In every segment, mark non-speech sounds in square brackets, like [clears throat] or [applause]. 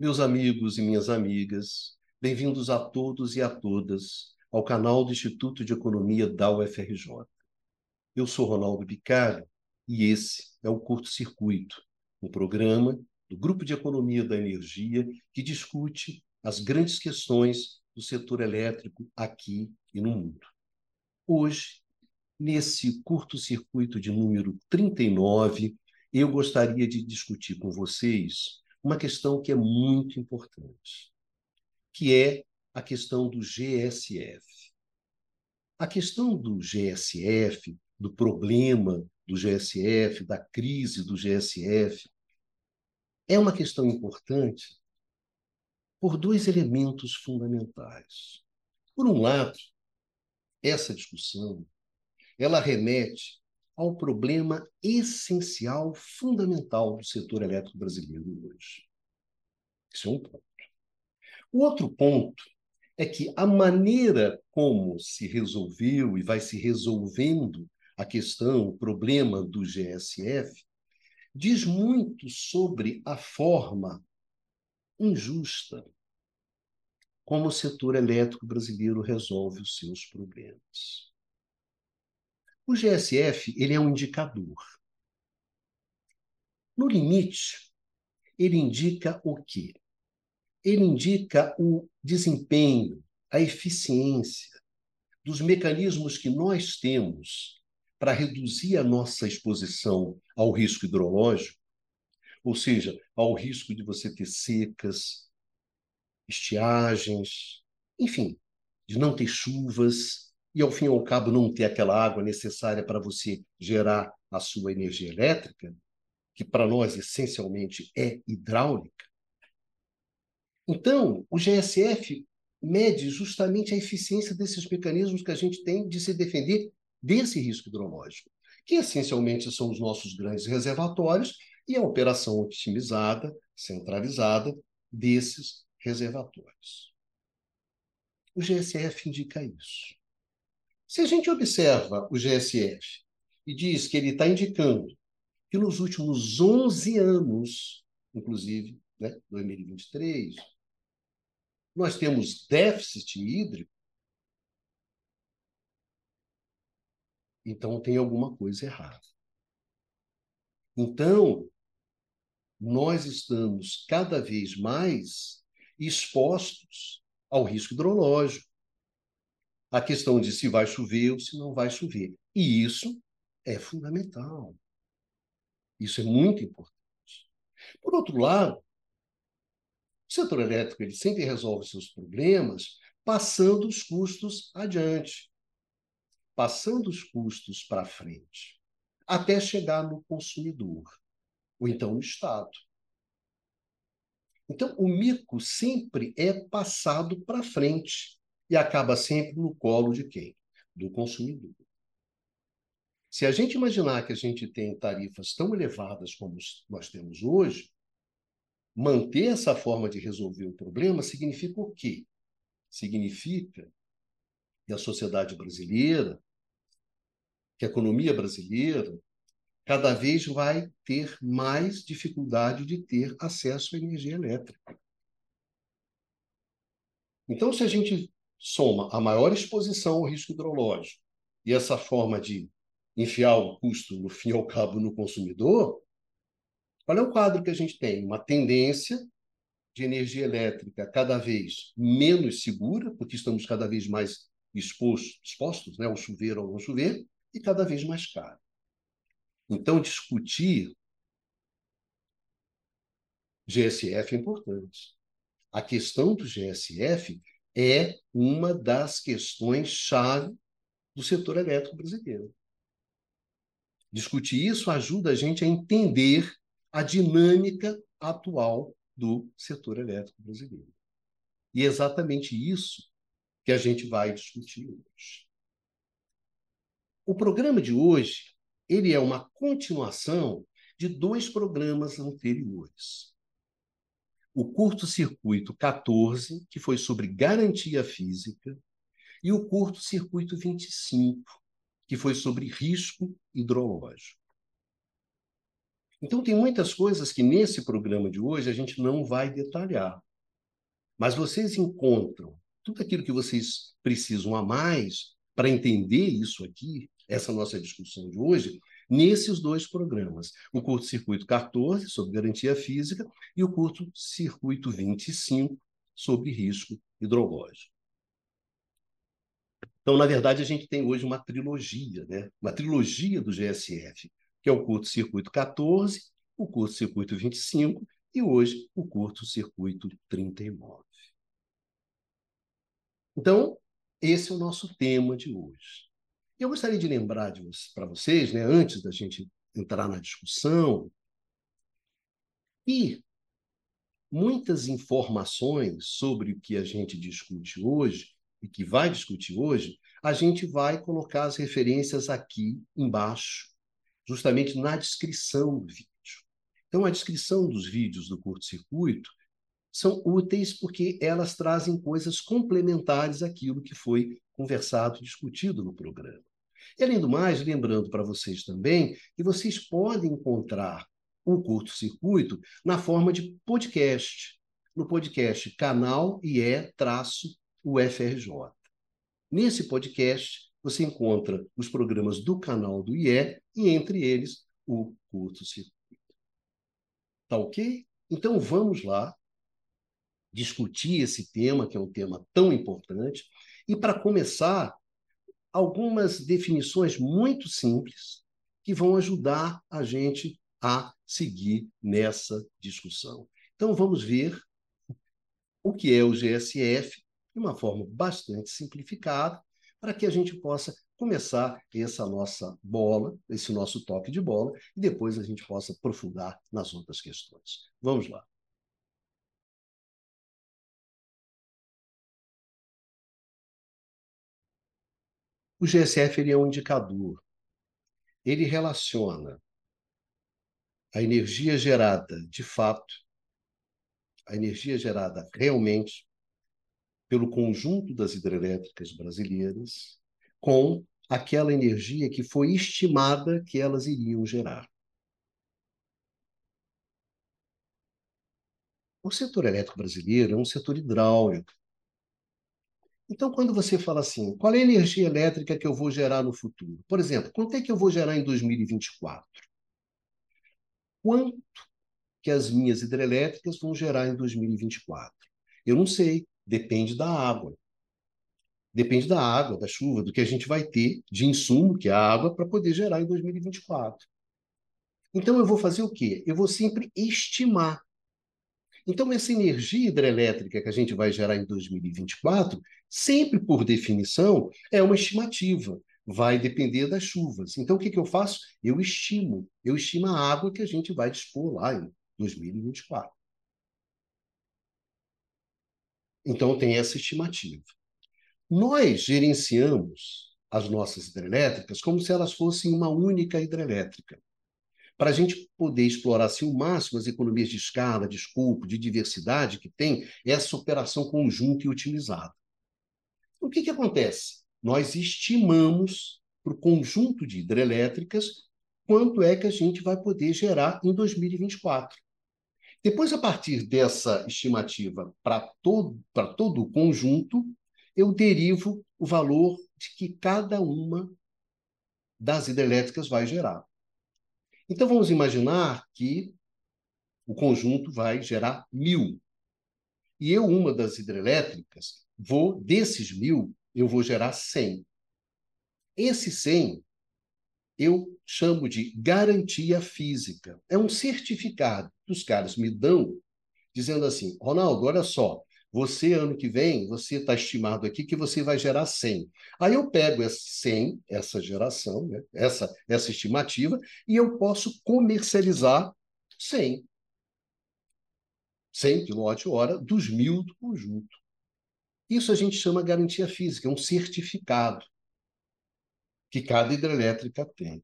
Meus amigos e minhas amigas, bem-vindos a todos e a todas ao canal do Instituto de Economia da UFRJ. Eu sou Ronaldo Bicalho e esse é o Curto Circuito, um programa do Grupo de Economia da Energia que discute as grandes questões do setor elétrico aqui e no mundo. Hoje, nesse curto circuito de número 39, eu gostaria de discutir com vocês uma questão que é muito importante, que é a questão do GSF. A questão do GSF, do problema do GSF, da crise do GSF, é uma questão importante por dois elementos fundamentais. Por um lado, essa discussão ela remete ao problema essencial, fundamental do setor elétrico brasileiro hoje. Isso é um ponto. O outro ponto é que a maneira como se resolveu e vai se resolvendo a questão, o problema do GSF, diz muito sobre a forma injusta como o setor elétrico brasileiro resolve os seus problemas. O GSF ele é um indicador. No limite, ele indica o quê? Ele indica o desempenho, a eficiência dos mecanismos que nós temos para reduzir a nossa exposição ao risco hidrológico, ou seja, ao risco de você ter secas, estiagens, enfim, de não ter chuvas, e, ao fim e ao cabo, não ter aquela água necessária para você gerar a sua energia elétrica, que para nós essencialmente é hidráulica. Então, o GSF mede justamente a eficiência desses mecanismos que a gente tem de se defender desse risco hidrológico, que essencialmente são os nossos grandes reservatórios e a operação otimizada, centralizada desses reservatórios. O GSF indica isso. Se a gente observa o GSF e diz que ele está indicando que nos últimos 11 anos, inclusive, né, 2023, nós temos déficit hídrico, então tem alguma coisa errada. Então, nós estamos cada vez mais expostos ao risco hidrológico a questão de se vai chover ou se não vai chover. E isso é fundamental. Isso é muito importante. Por outro lado, o setor elétrico ele sempre resolve seus problemas passando os custos adiante, passando os custos para frente, até chegar no consumidor, ou então no Estado. Então, o mico sempre é passado para frente e acaba sempre no colo de quem? Do consumidor. Se a gente imaginar que a gente tem tarifas tão elevadas como nós temos hoje, manter essa forma de resolver o problema significa o quê? Significa que a sociedade brasileira, que a economia brasileira, cada vez vai ter mais dificuldade de ter acesso à energia elétrica. Então, se a gente soma a maior exposição ao risco hidrológico e essa forma de enfiar o custo, no fim e ao cabo, no consumidor, qual é o quadro que a gente tem? Uma tendência de energia elétrica cada vez menos segura, porque estamos cada vez mais expostos, expostos né, ao chover ou não chover, e cada vez mais caro. Então, discutir GSF é importante. A questão do GSF é uma das questões-chave do setor elétrico brasileiro. Discutir isso ajuda a gente a entender a dinâmica atual do setor elétrico brasileiro. E é exatamente isso que a gente vai discutir hoje. O programa de hoje, ele é uma continuação de dois programas anteriores o curto-circuito 14, que foi sobre garantia física, e o curto-circuito 25, que foi sobre risco hidrológico. Então, tem muitas coisas que nesse programa de hoje a gente não vai detalhar. Mas vocês encontram tudo aquilo que vocês precisam a mais para entender isso aqui, essa nossa discussão de hoje, nesses dois programas. O curto-circuito 14, sobre garantia física, e o curto-circuito 25, sobre risco hidrológico. Então, na verdade, a gente tem hoje uma trilogia, né? uma trilogia do GSF, que é o curto-circuito 14, o curto-circuito 25 e hoje o curto-circuito 39. Então, esse é o nosso tema de hoje. Eu gostaria de lembrar para vocês, né, antes da gente entrar na discussão, que muitas informações sobre o que a gente discute hoje e que vai discutir hoje, a gente vai colocar as referências aqui embaixo, justamente na descrição do vídeo. Então, a descrição dos vídeos do curto-circuito são úteis porque elas trazem coisas complementares àquilo que foi conversado e discutido no programa. E, além do mais, lembrando para vocês também que vocês podem encontrar o curto-circuito na forma de podcast, no podcast canal IE-UFRJ. Nesse podcast, você encontra os programas do canal do IE e, entre eles, o curto-circuito. Tá ok? Então, vamos lá discutir esse tema, que é um tema tão importante. E, para começar, algumas definições muito simples que vão ajudar a gente a seguir nessa discussão. Então, vamos ver o que é o GSF de uma forma bastante simplificada, para que a gente possa começar essa nossa bola, esse nosso toque de bola, e depois a gente possa aprofundar nas outras questões. Vamos lá. O GSF ele é um indicador. Ele relaciona a energia gerada de fato, a energia gerada realmente pelo conjunto das hidrelétricas brasileiras com aquela energia que foi estimada que elas iriam gerar. O setor elétrico brasileiro é um setor hidráulico. Então, quando você fala assim, qual é a energia elétrica que eu vou gerar no futuro? Por exemplo, quanto é que eu vou gerar em 2024? Quanto que as minhas hidrelétricas vão gerar em 2024? Eu não sei, depende da água. Depende da água, da chuva, do que a gente vai ter de insumo, que é a água, para poder gerar em 2024. Então, eu vou fazer o quê? Eu vou sempre estimar então, essa energia hidrelétrica que a gente vai gerar em 2024, sempre por definição, é uma estimativa. Vai depender das chuvas. Então, o que, que eu faço? Eu estimo. Eu estimo a água que a gente vai dispor lá em 2024. Então, tem essa estimativa. Nós gerenciamos as nossas hidrelétricas como se elas fossem uma única hidrelétrica para a gente poder explorar assim, o máximo as economias de escala, de escopo, de diversidade que tem essa operação conjunta e otimizada. O que, que acontece? Nós estimamos para o conjunto de hidrelétricas quanto é que a gente vai poder gerar em 2024. Depois, a partir dessa estimativa para todo, todo o conjunto, eu derivo o valor de que cada uma das hidrelétricas vai gerar. Então, vamos imaginar que o conjunto vai gerar mil. E eu, uma das hidrelétricas, vou, desses mil, eu vou gerar 100. Esse 100 eu chamo de garantia física. É um certificado que os caras me dão, dizendo assim: Ronaldo, olha só, você, ano que vem, você está estimado aqui que você vai gerar 100. Aí eu pego esse 100, essa geração, né, essa, essa estimativa, e eu posso comercializar 100. 100 kWh dos mil do conjunto. Isso a gente chama garantia física, é um certificado que cada hidrelétrica tem.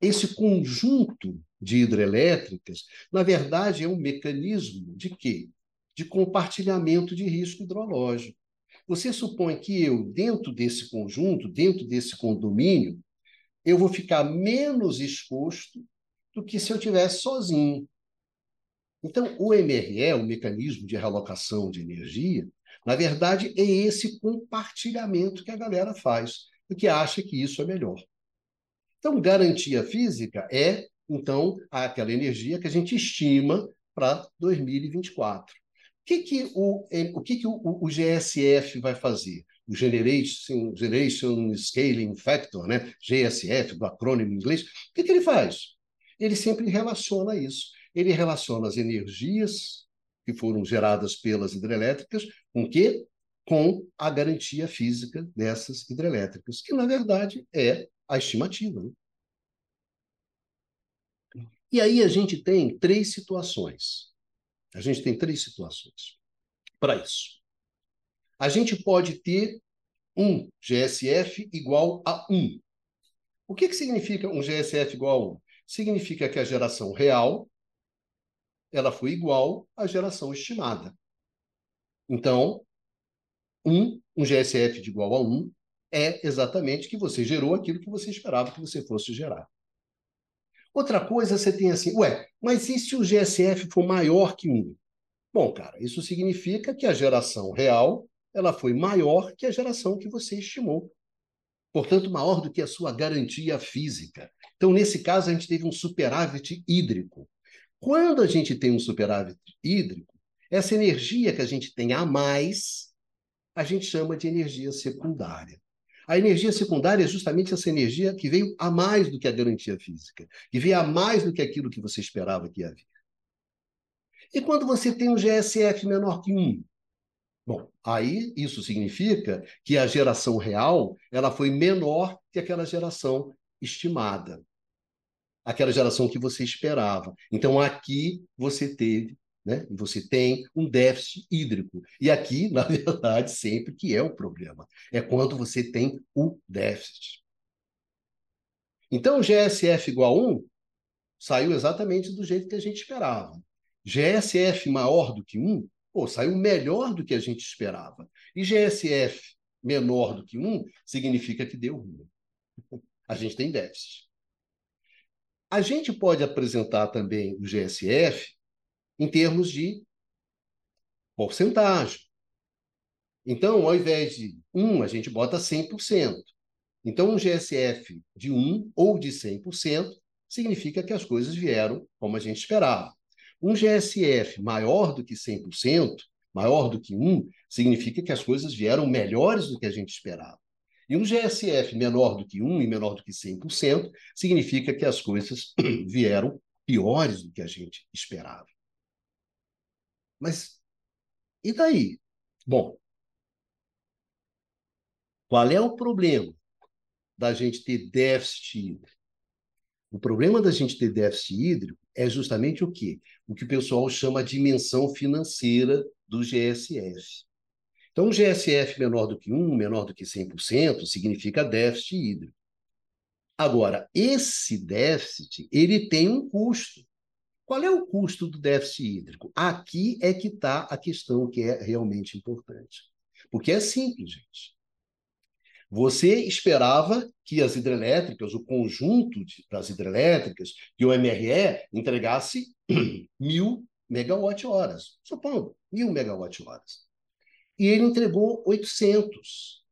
Esse conjunto de hidrelétricas, na verdade, é um mecanismo de quê? De compartilhamento de risco hidrológico. Você supõe que eu, dentro desse conjunto, dentro desse condomínio, eu vou ficar menos exposto do que se eu tivesse sozinho. Então, o MRE, o mecanismo de realocação de energia, na verdade, é esse compartilhamento que a galera faz, porque acha que isso é melhor. Então, garantia física é, então, aquela energia que a gente estima para 2024. O que, que, o, o, que, que o, o GSF vai fazer? O Generation, Generation Scaling Factor, né? GSF, do acrônimo em inglês. O que, que ele faz? Ele sempre relaciona isso. Ele relaciona as energias que foram geradas pelas hidrelétricas com quê? Com a garantia física dessas hidrelétricas, que na verdade é a estimativa. Né? E aí a gente tem três situações. A gente tem três situações para isso. A gente pode ter um GSF igual a 1. O que, que significa um GSF igual a 1? Significa que a geração real ela foi igual à geração estimada. Então, um, um GSF de igual a 1 é exatamente que você gerou aquilo que você esperava que você fosse gerar. Outra coisa, você tem assim, ué, mas e se o GSF for maior que 1? Bom, cara, isso significa que a geração real ela foi maior que a geração que você estimou. Portanto, maior do que a sua garantia física. Então, nesse caso, a gente teve um superávit hídrico. Quando a gente tem um superávit hídrico, essa energia que a gente tem a mais, a gente chama de energia secundária. A energia secundária é justamente essa energia que veio a mais do que a garantia física, que veio a mais do que aquilo que você esperava que ia vir. E quando você tem um GSF menor que 1? Bom, aí isso significa que a geração real ela foi menor que aquela geração estimada aquela geração que você esperava. Então aqui você teve, né? Você tem um déficit hídrico. E aqui, [laughs] na verdade, sempre que é o problema, é quando você tem o déficit. Então, GSF igual a 1 saiu exatamente do jeito que a gente esperava. GSF maior do que 1, pô, saiu melhor do que a gente esperava. E GSF menor do que 1 significa que deu ruim. A gente tem déficit. A gente pode apresentar também o GSF em termos de porcentagem. Então, ao invés de 1, a gente bota 100%. Então, um GSF de 1 ou de 100% significa que as coisas vieram como a gente esperava. Um GSF maior do que 100%, maior do que 1, significa que as coisas vieram melhores do que a gente esperava. E um GSF menor do que 1 e menor do que 100% significa que as coisas [clears throat] vieram piores do que a gente esperava. Mas e daí? Bom, qual é o problema da gente ter déficit hídrico? O problema da gente ter déficit hídrico é justamente o quê? O que o pessoal chama de dimensão financeira do GSF. Então, um GSF menor do que 1, menor do que 100%, significa déficit hídrico. Agora, esse déficit, ele tem um custo. Qual é o custo do déficit hídrico? Aqui é que está a questão que é realmente importante. Porque é simples, gente. Você esperava que as hidrelétricas, o conjunto de, das hidrelétricas, que o MRE entregasse [clears throat] mil megawatt-horas. Supondo, mil megawatt-horas e ele entregou 800.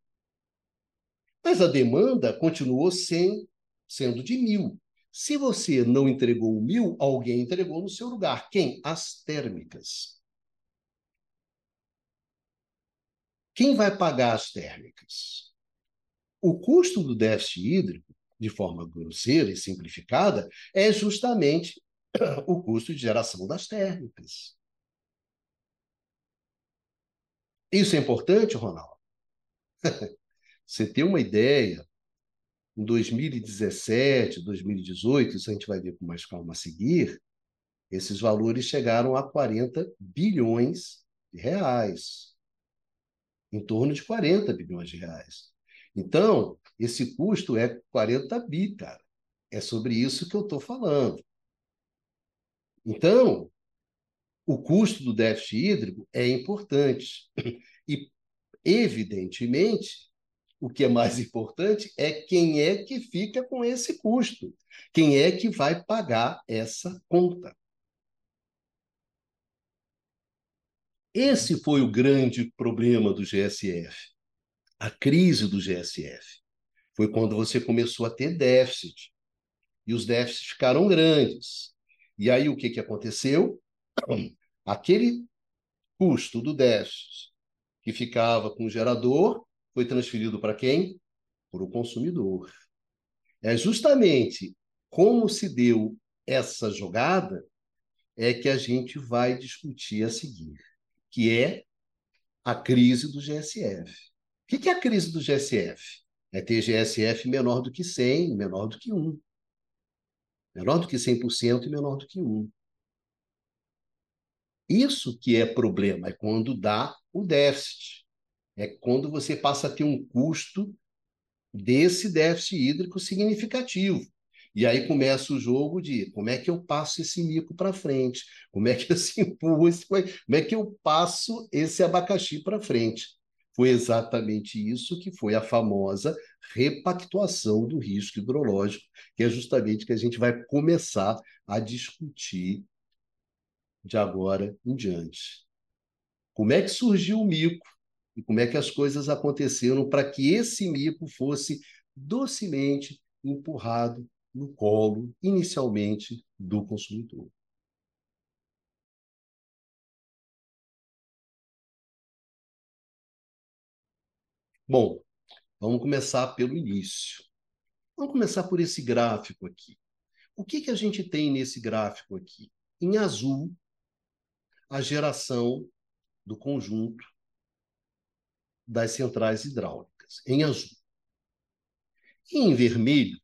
Mas a demanda continuou sem, sendo de mil. Se você não entregou mil, alguém entregou no seu lugar. Quem? As térmicas. Quem vai pagar as térmicas? O custo do déficit hídrico, de forma grosseira e simplificada, é justamente [clears throat] o custo de geração das térmicas. Isso é importante, Ronaldo? [laughs] Você tem uma ideia, em 2017, 2018, isso a gente vai ver com mais calma a seguir, esses valores chegaram a 40 bilhões de reais. Em torno de 40 bilhões de reais. Então, esse custo é 40 bi, cara. É sobre isso que eu estou falando. Então, o custo do déficit hídrico é importante. E, evidentemente, o que é mais importante é quem é que fica com esse custo, quem é que vai pagar essa conta. Esse foi o grande problema do GSF, a crise do GSF. Foi quando você começou a ter déficit. E os déficits ficaram grandes. E aí o que, que aconteceu? Aquele custo do déficit que ficava com o gerador foi transferido para quem? Para o consumidor. É justamente como se deu essa jogada é que a gente vai discutir a seguir, que é a crise do GSF. O que é a crise do GSF? É ter GSF menor do que 100, menor do que 1. Menor do que 100% e menor do que 1. Isso que é problema, é quando dá o déficit é quando você passa a ter um custo desse déficit hídrico significativo. E aí começa o jogo de como é que eu passo esse mico para frente, como é que eu [laughs] se empurro esse, como é que eu passo esse abacaxi para frente. Foi exatamente isso que foi a famosa repactuação do risco hidrológico, que é justamente que a gente vai começar a discutir de agora em diante. Como é que surgiu o mico? E como é que as coisas aconteceram para que esse mico fosse docemente empurrado no colo, inicialmente, do consumidor. Bom, vamos começar pelo início. Vamos começar por esse gráfico aqui. O que, que a gente tem nesse gráfico aqui? Em azul, a geração do conjunto das centrais hidráulicas, em azul. E em vermelho,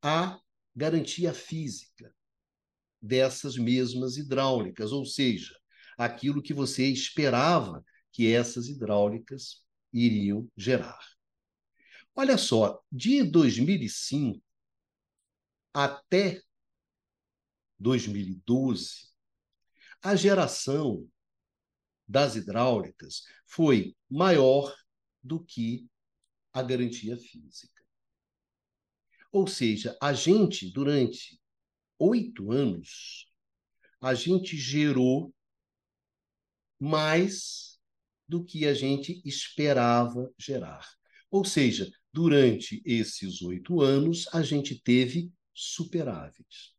a garantia física dessas mesmas hidráulicas, ou seja, aquilo que você esperava que essas hidráulicas iriam gerar. Olha só, de 2005 até 2012, a geração das hidráulicas foi maior do que a garantia física. Ou seja, a gente, durante oito anos, a gente gerou mais do que a gente esperava gerar. Ou seja, durante esses oito anos, a gente teve superávit.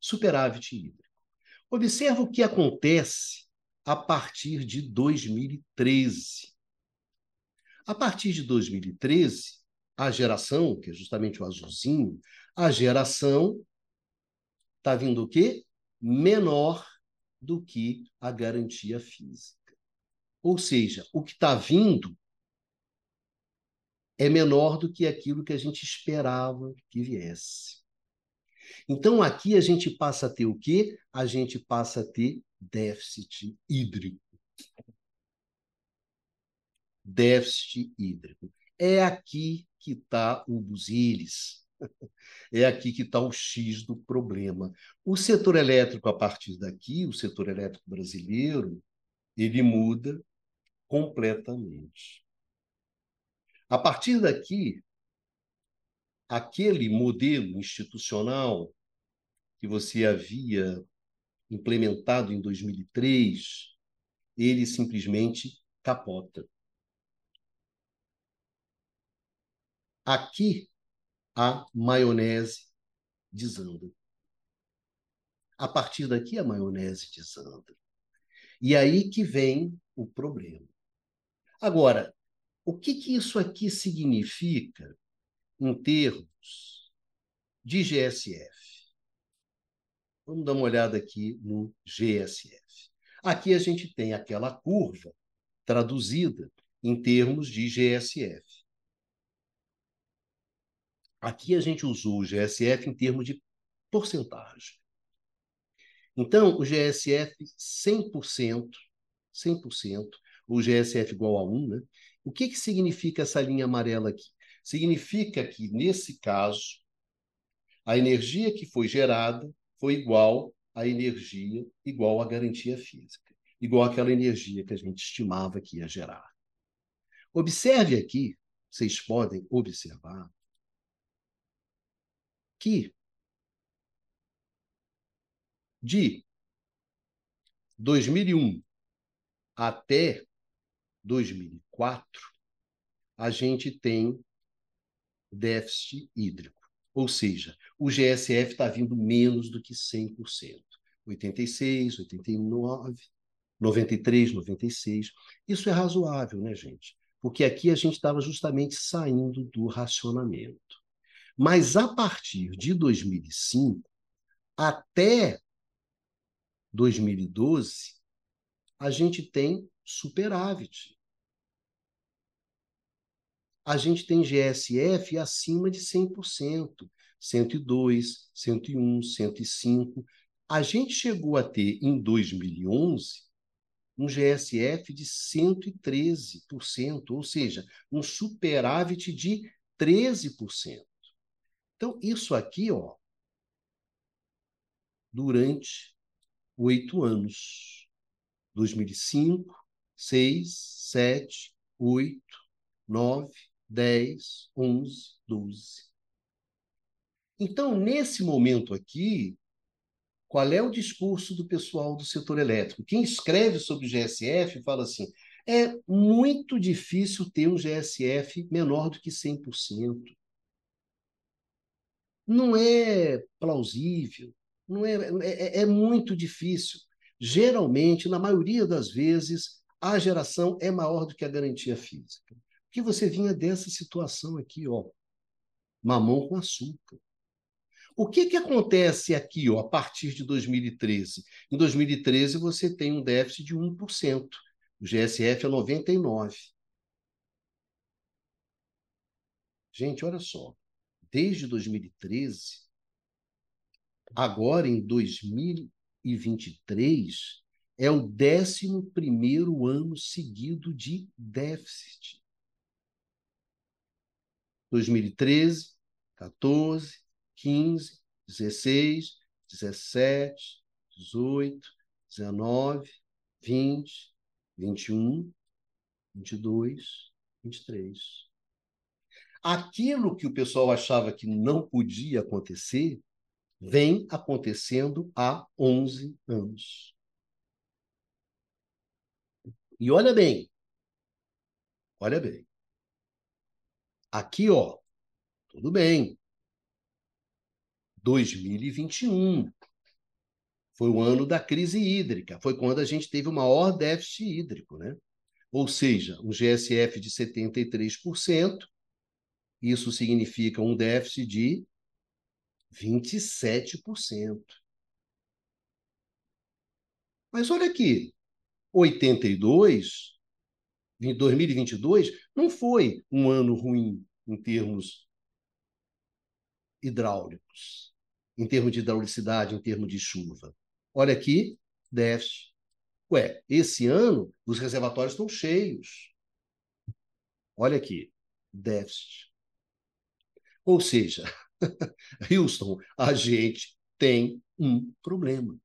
Superávit hídrico. Observa o que acontece a partir de 2013. A partir de 2013, a geração, que é justamente o azulzinho, a geração está vindo o quê? Menor do que a garantia física. Ou seja, o que está vindo é menor do que aquilo que a gente esperava que viesse. Então, aqui a gente passa a ter o quê? A gente passa a ter déficit hídrico. Déficit hídrico. É aqui que está o busilis. É aqui que está o X do problema. O setor elétrico, a partir daqui, o setor elétrico brasileiro, ele muda completamente. A partir daqui, aquele modelo institucional que você havia implementado em 2003, ele simplesmente capota. Aqui a maionese desanda. A partir daqui a maionese desanda. E aí que vem o problema. Agora, o que, que isso aqui significa em termos de GSF? Vamos dar uma olhada aqui no GSF. Aqui a gente tem aquela curva traduzida em termos de GSF. Aqui a gente usou o GSF em termos de porcentagem. Então, o GSF 100%, 100%, o GSF igual a 1, né? O que, que significa essa linha amarela aqui? Significa que, nesse caso, a energia que foi gerada foi igual à energia, igual à garantia física, igual àquela energia que a gente estimava que ia gerar. Observe aqui, vocês podem observar, que de 2001 até 2004, a gente tem déficit hídrico. Ou seja, o GSF está vindo menos do que 100%. 86, 89, 93, 96. Isso é razoável, né, gente? Porque aqui a gente estava justamente saindo do racionamento. Mas a partir de 2005 até 2012, a gente tem superávit. A gente tem GSF acima de 100%, 102, 101, 105. A gente chegou a ter, em 2011, um GSF de 113%, ou seja, um superávit de 13%. Então, isso aqui, ó, durante oito anos. 2005, 6, 7, 8, 9, 10, 11, 12. Então, nesse momento aqui, qual é o discurso do pessoal do setor elétrico? Quem escreve sobre o GSF fala assim: é muito difícil ter um GSF menor do que 100%. Não é plausível, não é, é, é muito difícil. Geralmente, na maioria das vezes, a geração é maior do que a garantia física. Que você vinha dessa situação aqui, ó, mamão com açúcar. O que, que acontece aqui, ó, a partir de 2013? Em 2013, você tem um déficit de 1%. O GSF é 99%. Gente, olha só. Desde 2013, agora em 2023, é o 11 ano seguido de déficit. 2013, 14, 15, 16, 17, 18, 19, 20, 21, 22, 23. Aquilo que o pessoal achava que não podia acontecer, vem acontecendo há 11 anos. E olha bem, olha bem. Aqui, ó, tudo bem. 2021 foi o ano da crise hídrica, foi quando a gente teve o maior déficit hídrico, né? Ou seja, um GSF de 73%, isso significa um déficit de 27%. Mas olha aqui, 82, 2022 não foi um ano ruim em termos hidráulicos, em termos de hidraulicidade, em termos de chuva. Olha aqui, déficit. Ué, esse ano os reservatórios estão cheios. Olha aqui, déficit. Ou seja, [laughs] Houston, a gente tem um problema.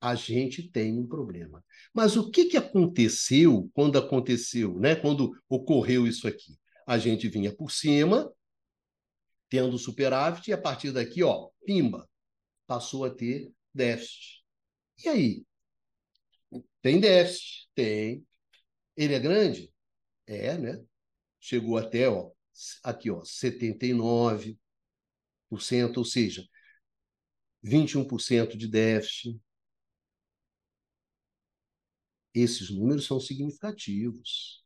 A gente tem um problema. Mas o que, que aconteceu quando aconteceu, né? Quando ocorreu isso aqui? A gente vinha por cima, tendo superávit, e a partir daqui, ó, pimba, passou a ter déficit. E aí? Tem déficit? Tem. Ele é grande? É, né? Chegou até, ó, aqui, ó, 79%, ou seja, 21% de déficit. Esses números são significativos.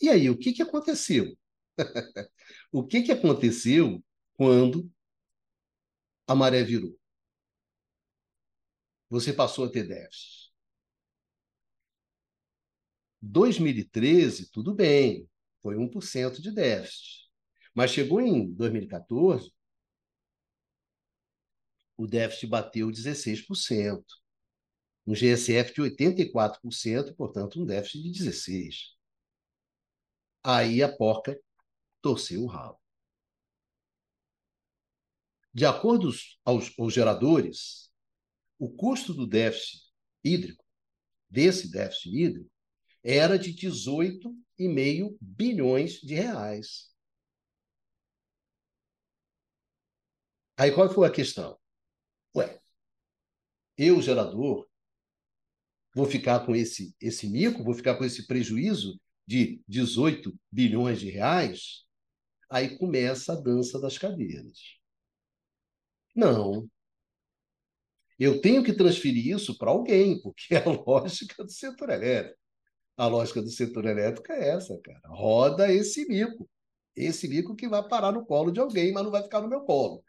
E aí, o que, que aconteceu? [laughs] o que, que aconteceu quando a maré virou? Você passou a ter déficit. 2013, tudo bem, foi 1% de déficit. Mas chegou em 2014, o déficit bateu 16%. Um GSF de 84%, portanto, um déficit de 16%. Aí a porca torceu o rabo. De acordo aos, aos geradores, o custo do déficit hídrico, desse déficit hídrico, era de 18,5 bilhões de reais. Aí qual foi a questão? Ué, eu, gerador, vou ficar com esse, esse mico, vou ficar com esse prejuízo de 18 bilhões de reais? Aí começa a dança das cadeiras. Não. Eu tenho que transferir isso para alguém, porque é a [laughs] lógica do setor elétrico. A lógica do setor elétrico é essa, cara. Roda esse mico. Esse mico que vai parar no colo de alguém, mas não vai ficar no meu colo.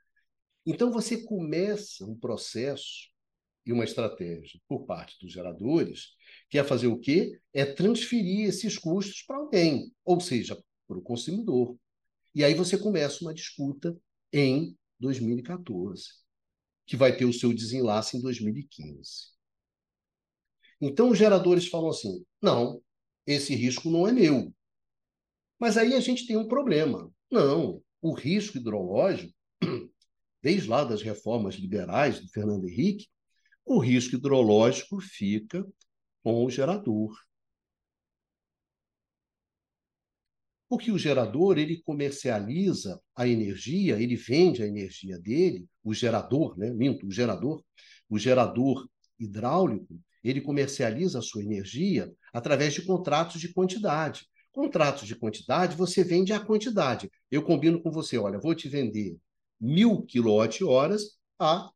Então você começa um processo e uma estratégia por parte dos geradores, que é fazer o quê? É transferir esses custos para alguém, ou seja, para o consumidor. E aí você começa uma disputa em 2014, que vai ter o seu desenlace em 2015. Então os geradores falam assim: não, esse risco não é meu. Mas aí a gente tem um problema. Não, o risco hidrológico, [clears throat] desde lá das reformas liberais do Fernando Henrique, o risco hidrológico fica com o gerador. Porque o gerador, ele comercializa a energia, ele vende a energia dele, o gerador, né? Minto, o gerador, o gerador hidráulico, ele comercializa a sua energia através de contratos de quantidade. Contratos de quantidade, você vende a quantidade. Eu combino com você, olha, vou te vender mil quilowatt-horas a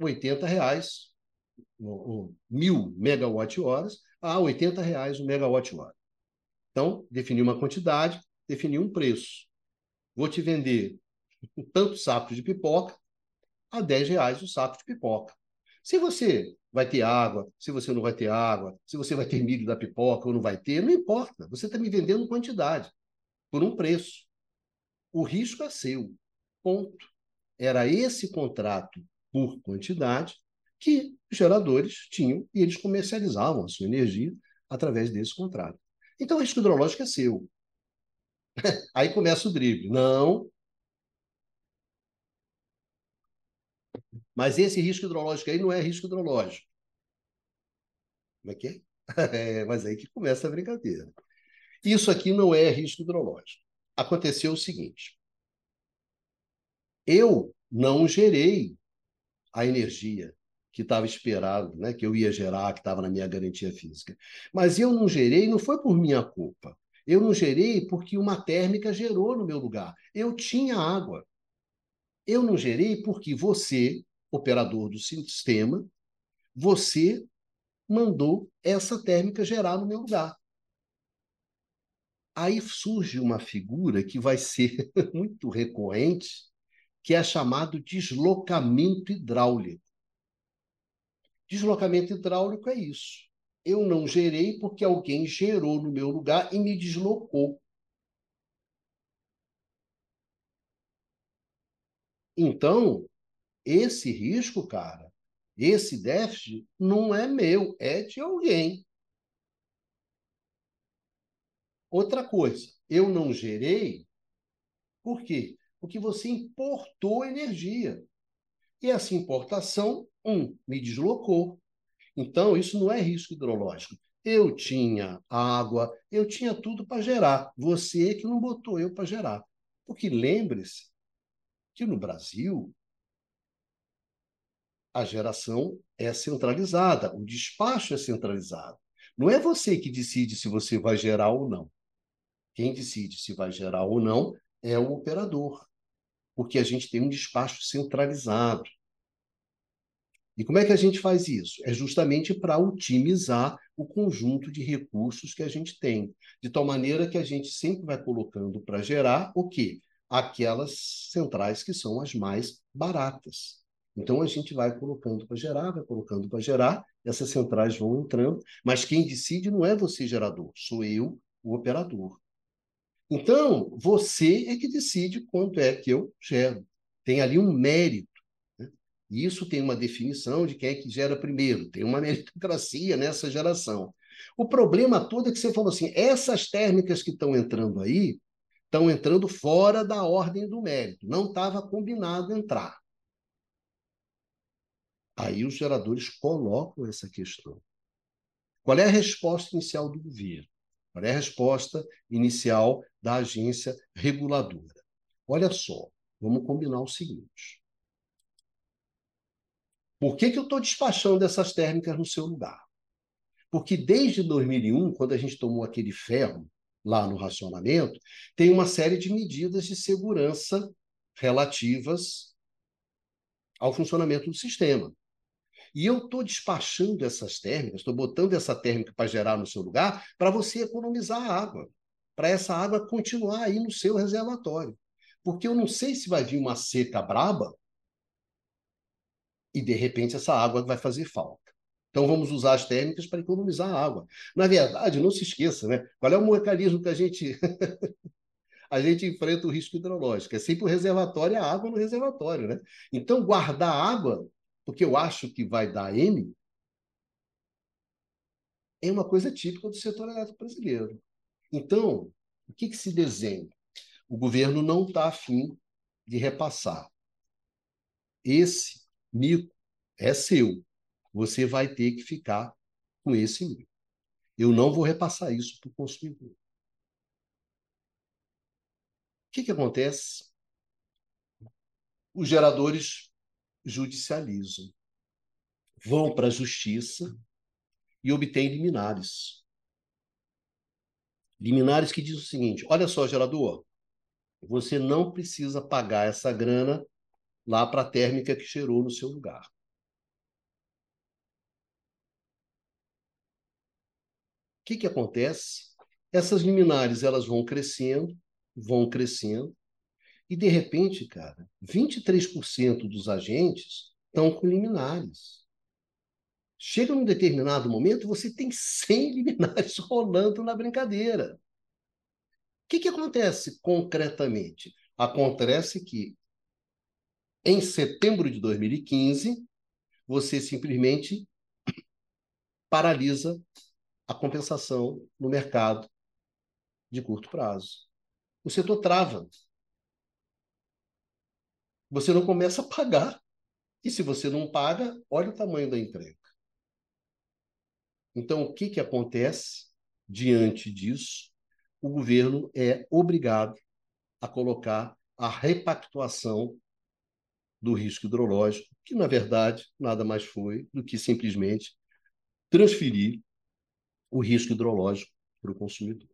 80 reais mil megawatt-horas a 80 reais o megawatt-hora. Então, defini uma quantidade, defini um preço. Vou te vender [laughs] tanto saco de pipoca a 10 reais o saco de pipoca. Se você vai ter água, se você não vai ter água, se você vai ter milho da pipoca ou não vai ter, não importa. Você está me vendendo quantidade, por um preço. O risco é seu. Ponto. Era esse contrato por quantidade que os geradores tinham e eles comercializavam a sua energia através desse contrato. Então, o risco hidrológico é seu. [laughs] Aí começa o drible. Não. Mas esse risco hidrológico aí não é risco hidrológico. Como é que é? [laughs] é mas aí que começa a brincadeira. Isso aqui não é risco hidrológico. Aconteceu o seguinte: eu não gerei a energia que estava esperado, né, que eu ia gerar, que estava na minha garantia física. Mas eu não gerei, não foi por minha culpa. Eu não gerei porque uma térmica gerou no meu lugar. Eu tinha água. Eu não gerei porque você, operador do sistema, você mandou essa térmica gerar no meu lugar. Aí surge uma figura que vai ser [laughs] muito recorrente, que é chamado deslocamento hidráulico. Deslocamento hidráulico é isso. Eu não gerei porque alguém gerou no meu lugar e me deslocou. Então, esse risco, cara, esse déficit não é meu, é de alguém. Outra coisa, eu não gerei, por quê? Porque você importou energia. E essa importação um, me deslocou. Então, isso não é risco hidrológico. Eu tinha água, eu tinha tudo para gerar. Você que não botou eu para gerar. Porque lembre-se que no Brasil a geração é centralizada, o despacho é centralizado. Não é você que decide se você vai gerar ou não. Quem decide se vai gerar ou não é o operador, porque a gente tem um despacho centralizado. E como é que a gente faz isso? É justamente para otimizar o conjunto de recursos que a gente tem, de tal maneira que a gente sempre vai colocando para gerar o quê? Aquelas centrais que são as mais baratas. Então a gente vai colocando para gerar, vai colocando para gerar, essas centrais vão entrando, mas quem decide não é você, gerador, sou eu, o operador. Então, você é que decide quanto é que eu gero. Tem ali um mérito isso tem uma definição de quem é que gera primeiro, tem uma [laughs] meritocracia nessa geração. O problema todo é que você falou assim: essas térmicas que estão entrando aí estão entrando fora da ordem do mérito, não estava combinado entrar. Aí os geradores colocam essa questão. Qual é a resposta inicial do governo? Qual é a resposta inicial da agência reguladora? Olha só, vamos combinar o seguinte. Por que, que eu estou despachando essas térmicas no seu lugar? Porque desde 2001, quando a gente tomou aquele ferro lá no racionamento, tem uma série de medidas de segurança relativas ao funcionamento do sistema. E eu estou despachando essas térmicas, estou botando essa térmica para gerar no seu lugar, para você economizar água, para essa água continuar aí no seu reservatório. Porque eu não sei se vai vir uma seca braba e, de repente, essa água vai fazer falta. Então, vamos usar as térmicas para economizar água. Na verdade, não se esqueça, né? Qual é o mecanismo que a gente [laughs] a gente enfrenta o risco hidrológico? É sempre o reservatório, a água no reservatório, né? Então, guardar água porque eu acho que vai dar M, é uma coisa típica do setor elétrico brasileiro. Então, o que, que se desenha? O governo não está afim de repassar. Esse mico é seu. Você vai ter que ficar com esse mico. Eu não vou repassar isso para o consumidor. O que, que acontece? Os geradores judicializam, vão para a justiça e obtêm liminares. Liminares que dizem o seguinte: olha só, gerador, você não precisa pagar essa grana lá para a térmica que cheirou no seu lugar. O que, que acontece? Essas liminares elas vão crescendo, vão crescendo, e, de repente, cara, 23% dos agentes estão com liminares. Chega num determinado momento, você tem 100 [laughs] liminares rolando na brincadeira. O que, que acontece concretamente? Acontece que, em setembro de 2015, você simplesmente paralisa a compensação no mercado de curto prazo. O setor trava você não começa a pagar. E se você não paga, olha o tamanho da entrega. Então, o que, que acontece diante disso? O governo é obrigado a colocar a repactuação do risco hidrológico, que, na verdade, nada mais foi do que simplesmente transferir o risco hidrológico para o consumidor.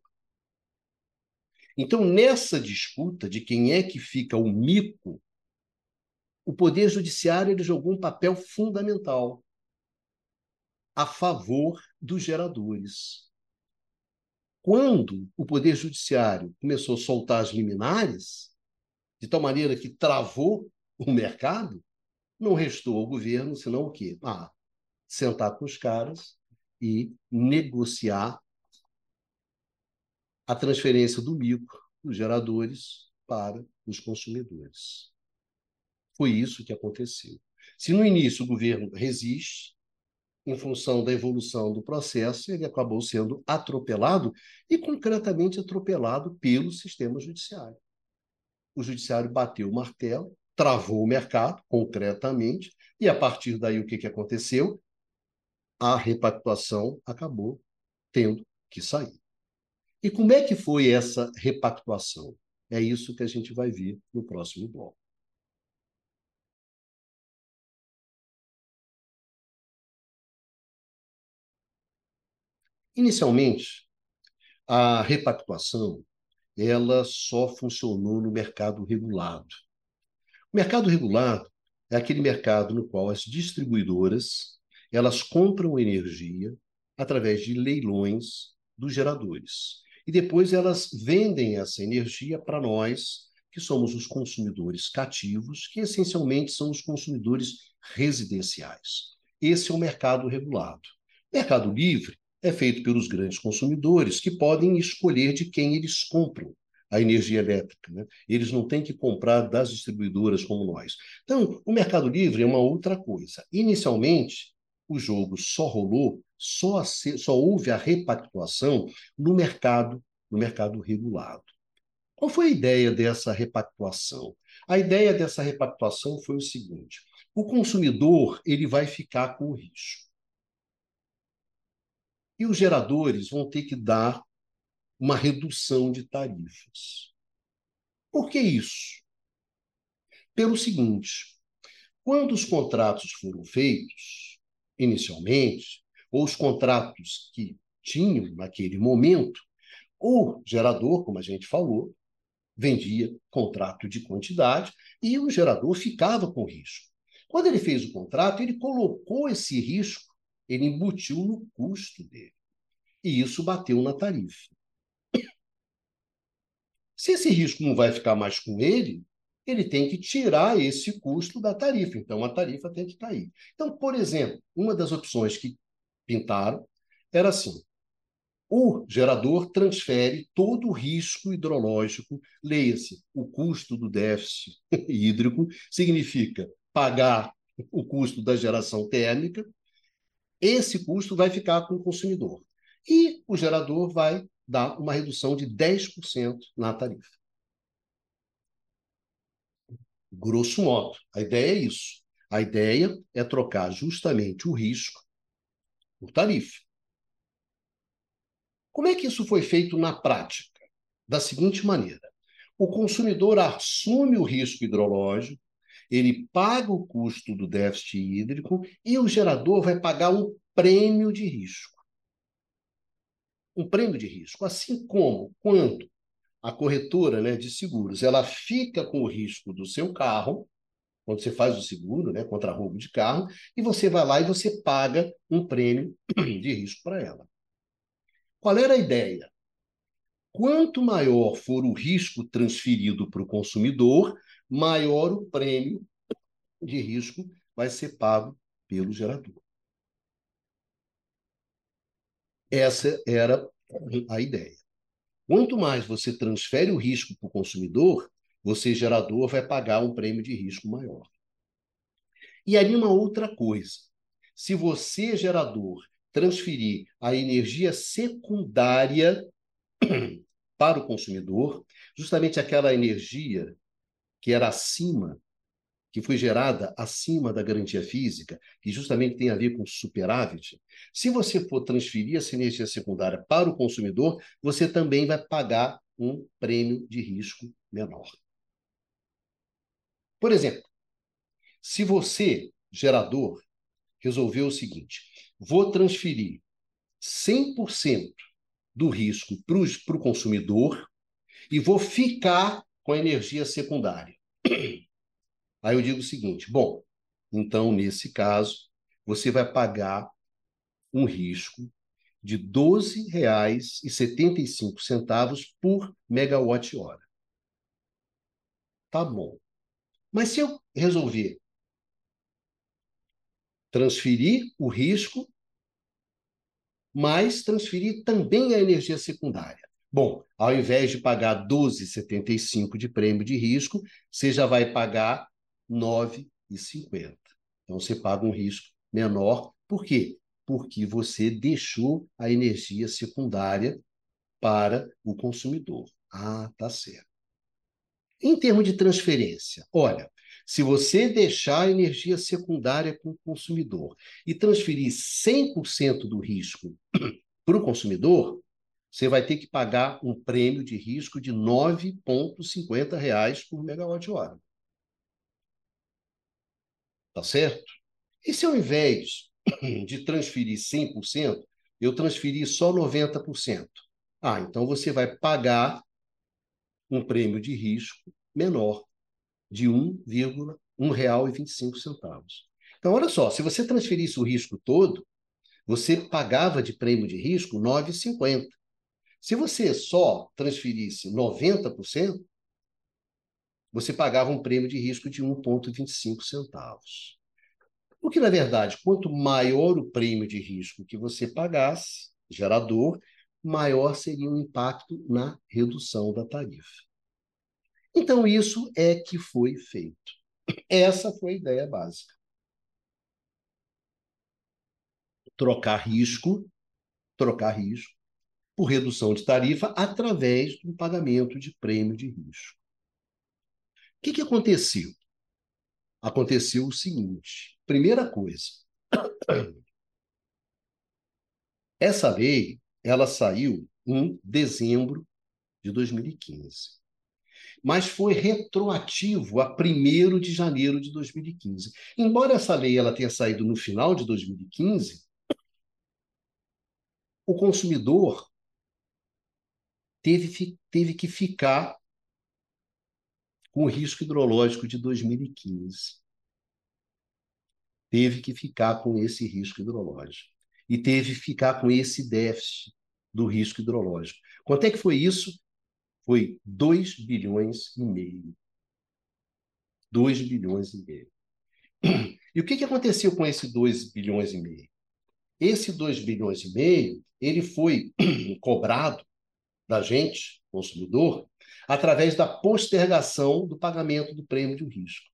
Então, nessa disputa de quem é que fica o mico o Poder Judiciário ele jogou um papel fundamental a favor dos geradores. Quando o Poder Judiciário começou a soltar as liminares, de tal maneira que travou o mercado, não restou ao governo senão o quê? Ah, sentar com os caras e negociar a transferência do mico dos geradores para os consumidores. Foi isso que aconteceu. Se no início o governo resiste, em função da evolução do processo, ele acabou sendo atropelado e concretamente atropelado pelo sistema judiciário. O judiciário bateu o martelo, travou o mercado, concretamente, e a partir daí o que, que aconteceu? A repactuação acabou tendo que sair. E como é que foi essa repactuação? É isso que a gente vai ver no próximo bloco. Inicialmente, a repactuação ela só funcionou no mercado regulado. O mercado regulado é aquele mercado no qual as distribuidoras elas compram energia através de leilões dos geradores. E depois elas vendem essa energia para nós, que somos os consumidores cativos, que essencialmente são os consumidores residenciais. Esse é o mercado regulado. Mercado livre é feito pelos grandes consumidores, que podem escolher de quem eles compram a energia elétrica. Né? Eles não têm que comprar das distribuidoras como nós. Então, o Mercado Livre é uma outra coisa. Inicialmente, o jogo só rolou, só, só houve a repactuação no mercado, no mercado regulado. Qual foi a ideia dessa repactuação? A ideia dessa repactuação foi o seguinte: o consumidor ele vai ficar com o risco. e os geradores vão ter que dar uma redução de tarifas. Por que isso? Pelo seguinte: quando os contratos foram feitos, inicialmente, ou os contratos que tinham naquele momento, o gerador, como a gente falou, vendia contrato de quantidade e o gerador ficava com risco. Quando ele fez o contrato, ele colocou esse risco, ele embutiu no custo dele. E isso bateu na tarifa. Se esse risco não vai ficar mais com ele, ele tem que tirar esse custo da tarifa. Então, a tarifa tem que cair. Então, por exemplo, uma das opções que pintaram era assim: o gerador transfere todo o risco hidrológico, leia-se, o custo do déficit [laughs] hídrico, significa pagar o custo da geração térmica, esse custo vai ficar com o consumidor. E o gerador vai dar uma redução de 10% na tarifa. Grosso modo, a ideia é isso. A ideia é trocar justamente o risco por tarifa. Como é que isso foi feito na prática? Da seguinte maneira: o consumidor assume o risco hidrológico, ele paga o custo do déficit hídrico e o gerador vai pagar um prêmio de risco um prêmio de risco. Assim como quando a corretora né, de seguros ela fica com o risco do seu carro, quando você faz o seguro né, contra roubo de carro, e você vai lá e você paga um prêmio [clears throat] de risco para ela. Qual era a ideia? Quanto maior for o risco transferido para o consumidor, maior o prêmio de risco vai ser pago pelo gerador. Essa era a ideia. Quanto mais você transfere o risco para o consumidor, você, gerador, vai pagar um prêmio de risco maior. E aí, uma outra coisa: se você, gerador, transferir a energia secundária [clears throat] para o consumidor, justamente aquela energia que era acima que foi gerada acima da garantia física, que justamente tem a ver com superávit, se você for transferir essa energia secundária para o consumidor, você também vai pagar um prêmio de risco menor. Por exemplo, se você, gerador, resolveu o seguinte: vou transferir 100% do risco para o consumidor e vou ficar com a energia secundária. Aí eu digo o seguinte: bom, então, nesse caso, você vai pagar um risco de R$ 12,75 por megawatt-hora. Tá bom. Mas se eu resolver transferir o risco, mas transferir também a energia secundária. Bom, ao invés de pagar 12,75 de prêmio de risco, você já vai pagar 9,50. Então você paga um risco menor. Por quê? Porque você deixou a energia secundária para o consumidor. Ah, tá certo. Em termos de transferência, olha, se você deixar a energia secundária com o consumidor e transferir 100% do risco [clears throat] para o consumidor, você vai ter que pagar um prêmio de risco de R$ 9,50 por megawatt-hora. Tá certo? E se ao invés de transferir 100%, eu transferir só 90%? Ah, então você vai pagar um prêmio de risco menor, de R$ 1,25. Então, olha só, se você transferisse o risco todo, você pagava de prêmio de risco R$ 9,50. Se você só transferisse 90%, você pagava um prêmio de risco de 1,25 centavos. Porque, na verdade, quanto maior o prêmio de risco que você pagasse, gerador, maior seria o impacto na redução da tarifa. Então, isso é que foi feito. Essa foi a ideia básica. Trocar risco, trocar risco por redução de tarifa através do pagamento de prêmio de risco. O que, que aconteceu? Aconteceu o seguinte: primeira coisa, [coughs] Essa lei, ela saiu em dezembro de 2015 mas foi retroativo a 1 de janeiro de 2015. Embora essa lei ela tenha saído no final de 2015, o consumidor teve, teve que ficar com o risco hidrológico de 2015. Teve que ficar com esse risco hidrológico. E teve que ficar com esse déficit do risco hidrológico. Quanto é que foi isso? Foi 2 bilhões e meio. 2 bilhões e meio. E o que, que aconteceu com esse 2 bilhões e meio? Esse 2 bilhões e meio, ele foi [clears throat] cobrado da gente, consumidor, através da postergação do pagamento do prêmio de risco.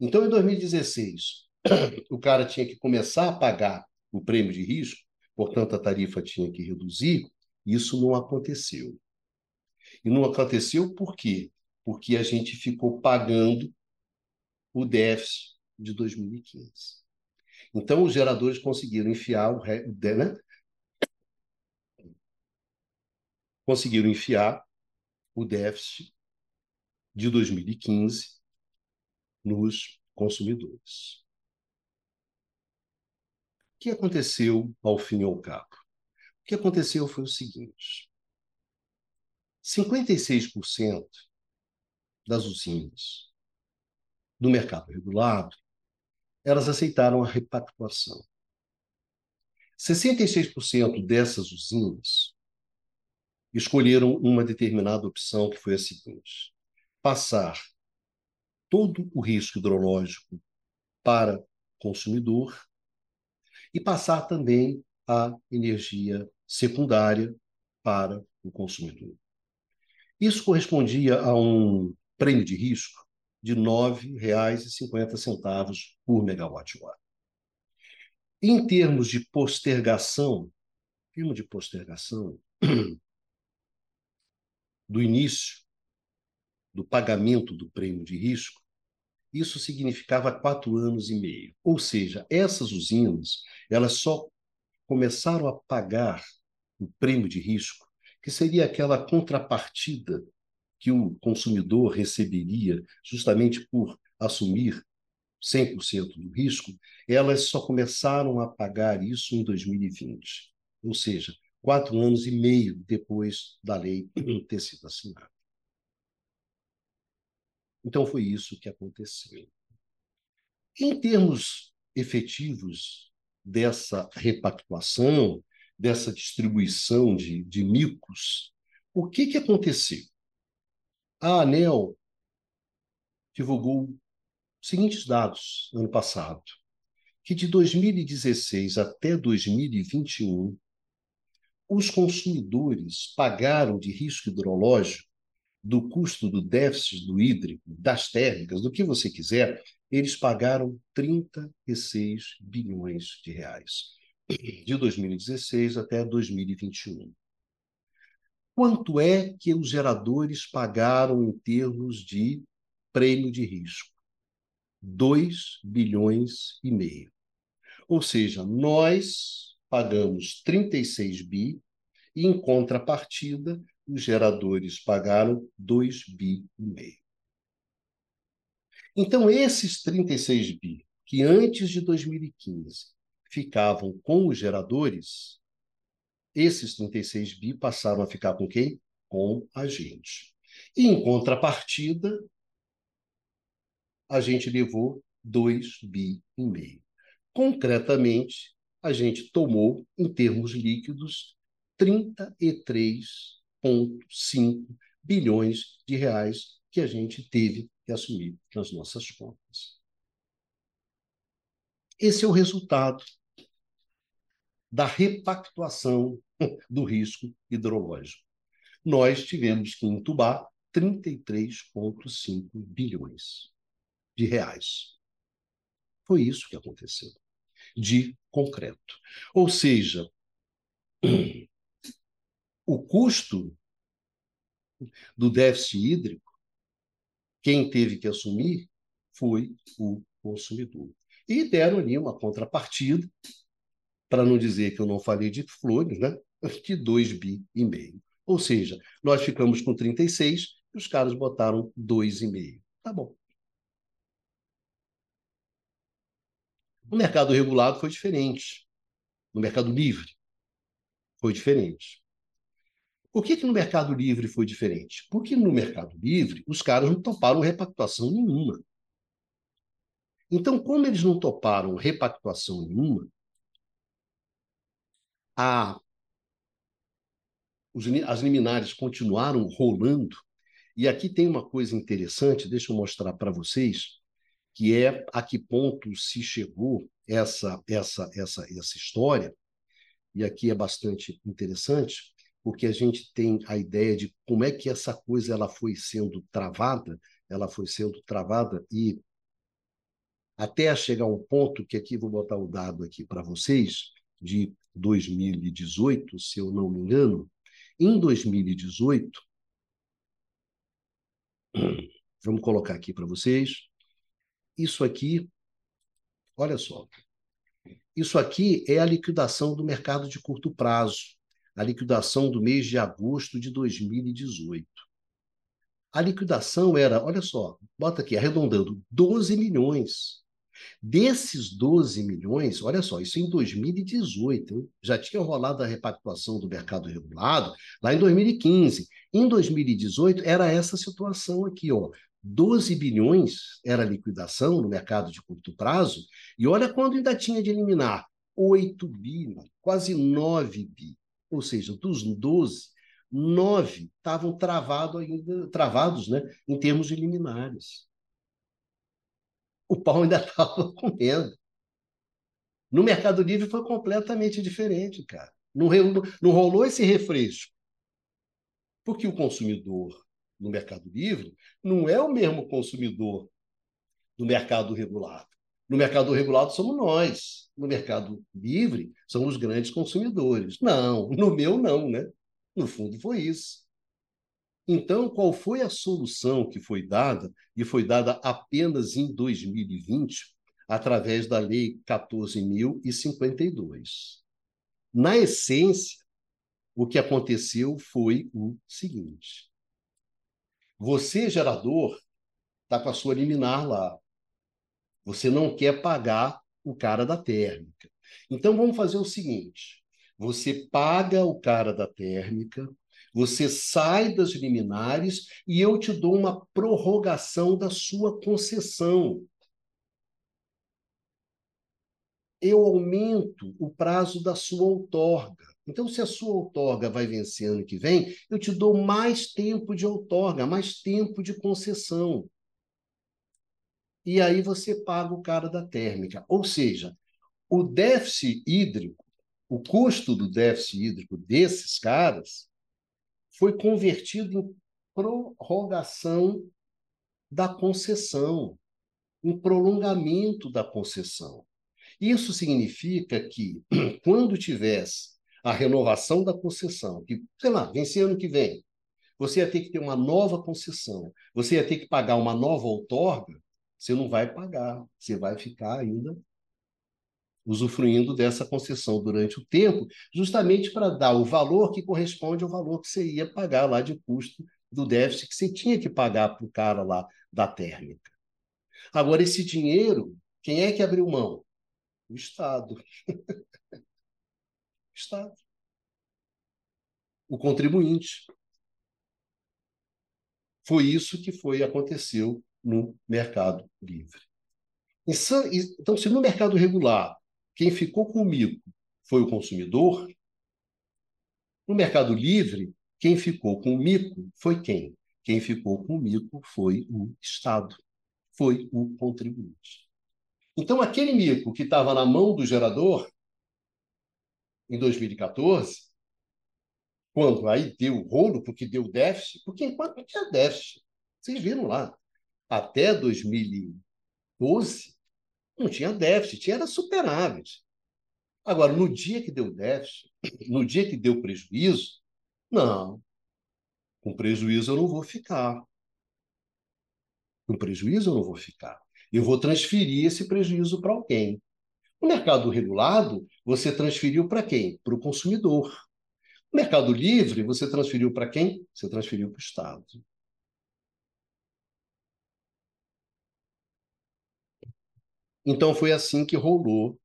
Então, em 2016, [clears throat] o cara tinha que começar a pagar o prêmio de risco, portanto, a tarifa tinha que reduzir, isso não aconteceu. E não aconteceu por quê? Porque a gente ficou pagando o déficit de 2015. Então, os geradores conseguiram enfiar o. Né? Conseguiram enfiar o déficit de 2015 nos consumidores. O que aconteceu ao fim e ao cabo? O que aconteceu foi o seguinte: 56% das usinas do mercado regulado, elas aceitaram a repactuação. 66% dessas usinas escolheram uma determinada opção, que foi a seguinte: passar todo o risco hidrológico para o consumidor e passar também a energia secundária para o consumidor. Isso correspondia a um prêmio de risco de R$ 9,50 por megawatt-hora. Em termos de postergação, termo de postergação, [clears throat] do início do pagamento do prêmio de risco, isso significava quatro anos e meio. Ou seja, essas usinas elas só começaram a pagar o prêmio de risco, que seria aquela contrapartida que o consumidor receberia justamente por assumir 100% do risco, elas só começaram a pagar isso em 2020. Ou seja, quatro anos e meio depois da lei ter sido assinada. Então, foi isso que aconteceu. Em termos efetivos dessa repactuação, dessa distribuição de, de micos, o que, que aconteceu? A ANEL divulgou os seguintes dados ano passado, que de 2016 até 2021, os consumidores pagaram de risco hidrológico do custo do déficit do hídrico, das térmicas, do que você quiser, eles pagaram 36 bilhões de reais, de 2016 até 2021. Quanto é que os geradores pagaram em termos de prêmio de risco? 2 bilhões e meio. Ou seja, nós pagamos 36 bi e, em contrapartida, os geradores pagaram 2 bi e meio. Então, esses 36 bi, que antes de 2015 ficavam com os geradores, esses 36 bi passaram a ficar com quem? Com a gente. E, em contrapartida, a gente levou 2 bi e meio. Concretamente, a gente tomou, em termos líquidos, 33,5 bilhões de reais que a gente teve que assumir nas nossas contas. Esse é o resultado da repactuação [laughs] do risco hidrológico. Nós tivemos que entubar 33,5 bilhões de reais. Foi isso que aconteceu de concreto. Ou seja, o custo do déficit hídrico, quem teve que assumir foi o consumidor. E deram ali uma contrapartida para não dizer que eu não falei de flores, né? de 2 bi e meio. Ou seja, nós ficamos com 36 e os caras botaram 2,5. Tá bom. No mercado regulado foi diferente. No mercado livre foi diferente. Por que, que no mercado livre foi diferente? Porque no mercado livre os caras não toparam repactuação nenhuma. Então, como eles não toparam repactuação nenhuma, a, os, as liminares continuaram rolando. E aqui tem uma coisa interessante, deixa eu mostrar para vocês que é a que ponto se chegou essa, essa, essa, essa história. E aqui é bastante interessante, porque a gente tem a ideia de como é que essa coisa ela foi sendo travada, ela foi sendo travada e até chegar um ponto que aqui vou botar o dado aqui para vocês de 2018, se eu não me engano. Em 2018, [clears throat] vamos colocar aqui para vocês. Isso aqui, olha só. Isso aqui é a liquidação do mercado de curto prazo, a liquidação do mês de agosto de 2018. A liquidação era, olha só, bota aqui, arredondando, 12 milhões. Desses 12 milhões, olha só, isso em 2018, hein? já tinha rolado a repactuação do mercado regulado lá em 2015. Em 2018, era essa situação aqui, ó. 12 bilhões era liquidação no mercado de curto prazo, e olha quando ainda tinha de eliminar 8 bi, quase 9 bi. Ou seja, dos 12, 9 estavam travado travados né, em termos de liminares. O pau ainda [laughs] estava comendo. No Mercado Livre foi completamente diferente, cara. Não, não rolou esse refresco. Porque o consumidor no Mercado Livre não é o mesmo consumidor do mercado regulado. No mercado regulado somos nós. No mercado livre são os grandes consumidores. Não, [laughs] no meu não, né? No fundo foi isso. Então, qual foi a solução que foi dada, e foi dada apenas em 2020, através da Lei 14.052? Na essência, o que aconteceu foi o seguinte: você, gerador, está com a sua liminar lá. Você não quer pagar o cara da térmica. Então vamos fazer o seguinte: você paga o cara da térmica, você sai das liminares e eu te dou uma prorrogação da sua concessão. Eu aumento o prazo da sua outorga. Então, se a sua outorga vai vencer ano que vem, eu te dou mais tempo de outorga, mais tempo de concessão. E aí você paga o cara da térmica. Ou seja, o déficit hídrico, o custo do déficit hídrico desses caras foi convertido em prorrogação da concessão, em prolongamento da concessão. Isso significa que, [clears throat] quando tivesse a renovação da concessão, que, sei lá, vence ano que vem, você ia ter que ter uma nova concessão, você ia ter que pagar uma nova outorga, você não vai pagar, você vai ficar ainda usufruindo dessa concessão durante o tempo, justamente para dar o valor que corresponde ao valor que você ia pagar lá de custo do déficit que você tinha que pagar para o cara lá da térmica. Agora, esse dinheiro, quem é que abriu mão? O Estado. [laughs] Estado. O contribuinte. Foi isso que foi aconteceu no mercado livre. Então, se no mercado regular quem ficou com o mico foi o consumidor, no mercado livre, quem ficou com o mico foi quem? Quem ficou com o mico foi o Estado, foi o contribuinte. Então, aquele mico que estava na mão do gerador em 2014, quando aí deu rolo, porque deu déficit, porque enquanto tinha déficit, vocês viram lá, até 2012, não tinha déficit, tinha era superávit. Agora, no dia que deu déficit, [coughs] no dia que deu prejuízo, não, com prejuízo eu não vou ficar. Com prejuízo eu não vou ficar. Eu vou transferir esse prejuízo para alguém. Mercado regulado, você transferiu para quem? Para o consumidor. Mercado Livre, você transferiu para quem? Você transferiu para o Estado. Então foi assim que rolou